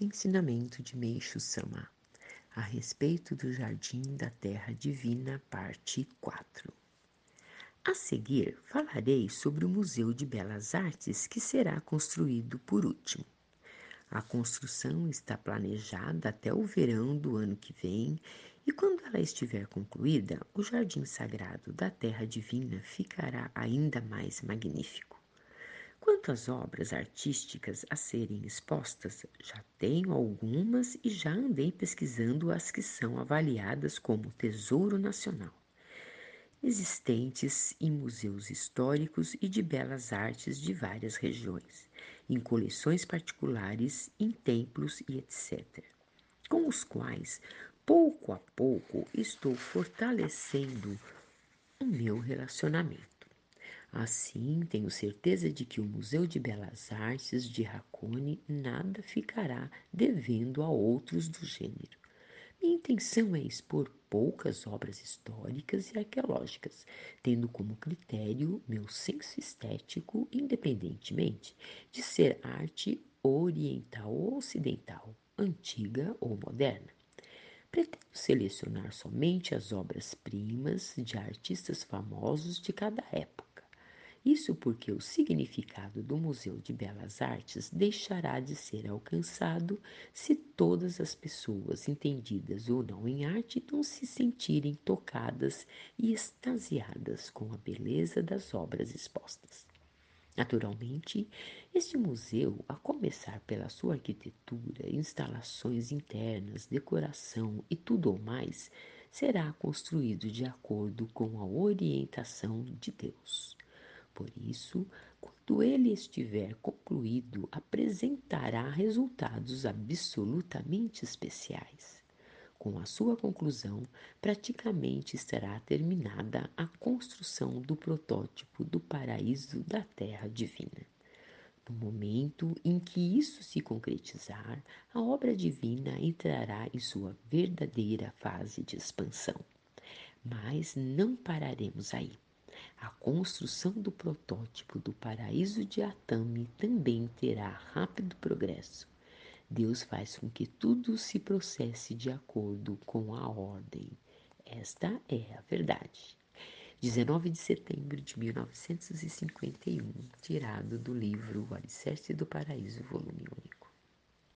Ensinamento de Meixo Sama a respeito do Jardim da Terra Divina, parte 4. A seguir, falarei sobre o Museu de Belas Artes que será construído por último. A construção está planejada até o verão do ano que vem e quando ela estiver concluída, o Jardim Sagrado da Terra Divina ficará ainda mais magnífico. Quanto às obras artísticas a serem expostas, já tenho algumas e já andei pesquisando as que são avaliadas como Tesouro Nacional, existentes em museus históricos e de belas artes de várias regiões, em coleções particulares, em templos e etc., com os quais, pouco a pouco, estou fortalecendo o meu relacionamento. Assim, tenho certeza de que o Museu de Belas Artes de Racone nada ficará devendo a outros do gênero. Minha intenção é expor poucas obras históricas e arqueológicas, tendo como critério meu senso estético, independentemente de ser arte oriental ou ocidental, antiga ou moderna. Pretendo selecionar somente as obras-primas de artistas famosos de cada época isso porque o significado do Museu de Belas Artes deixará de ser alcançado se todas as pessoas, entendidas ou não em arte, não se sentirem tocadas e extasiadas com a beleza das obras expostas. Naturalmente, este museu, a começar pela sua arquitetura, instalações internas, decoração e tudo o mais, será construído de acordo com a orientação de Deus. Por isso, quando ele estiver concluído, apresentará resultados absolutamente especiais. Com a sua conclusão, praticamente estará terminada a construção do protótipo do paraíso da Terra Divina. No momento em que isso se concretizar, a obra divina entrará em sua verdadeira fase de expansão. Mas não pararemos aí. A construção do protótipo do paraíso de Atami também terá rápido progresso. Deus faz com que tudo se processe de acordo com a ordem. Esta é a verdade. 19 de setembro de 1951, tirado do livro O Alicerce do Paraíso, volume 1.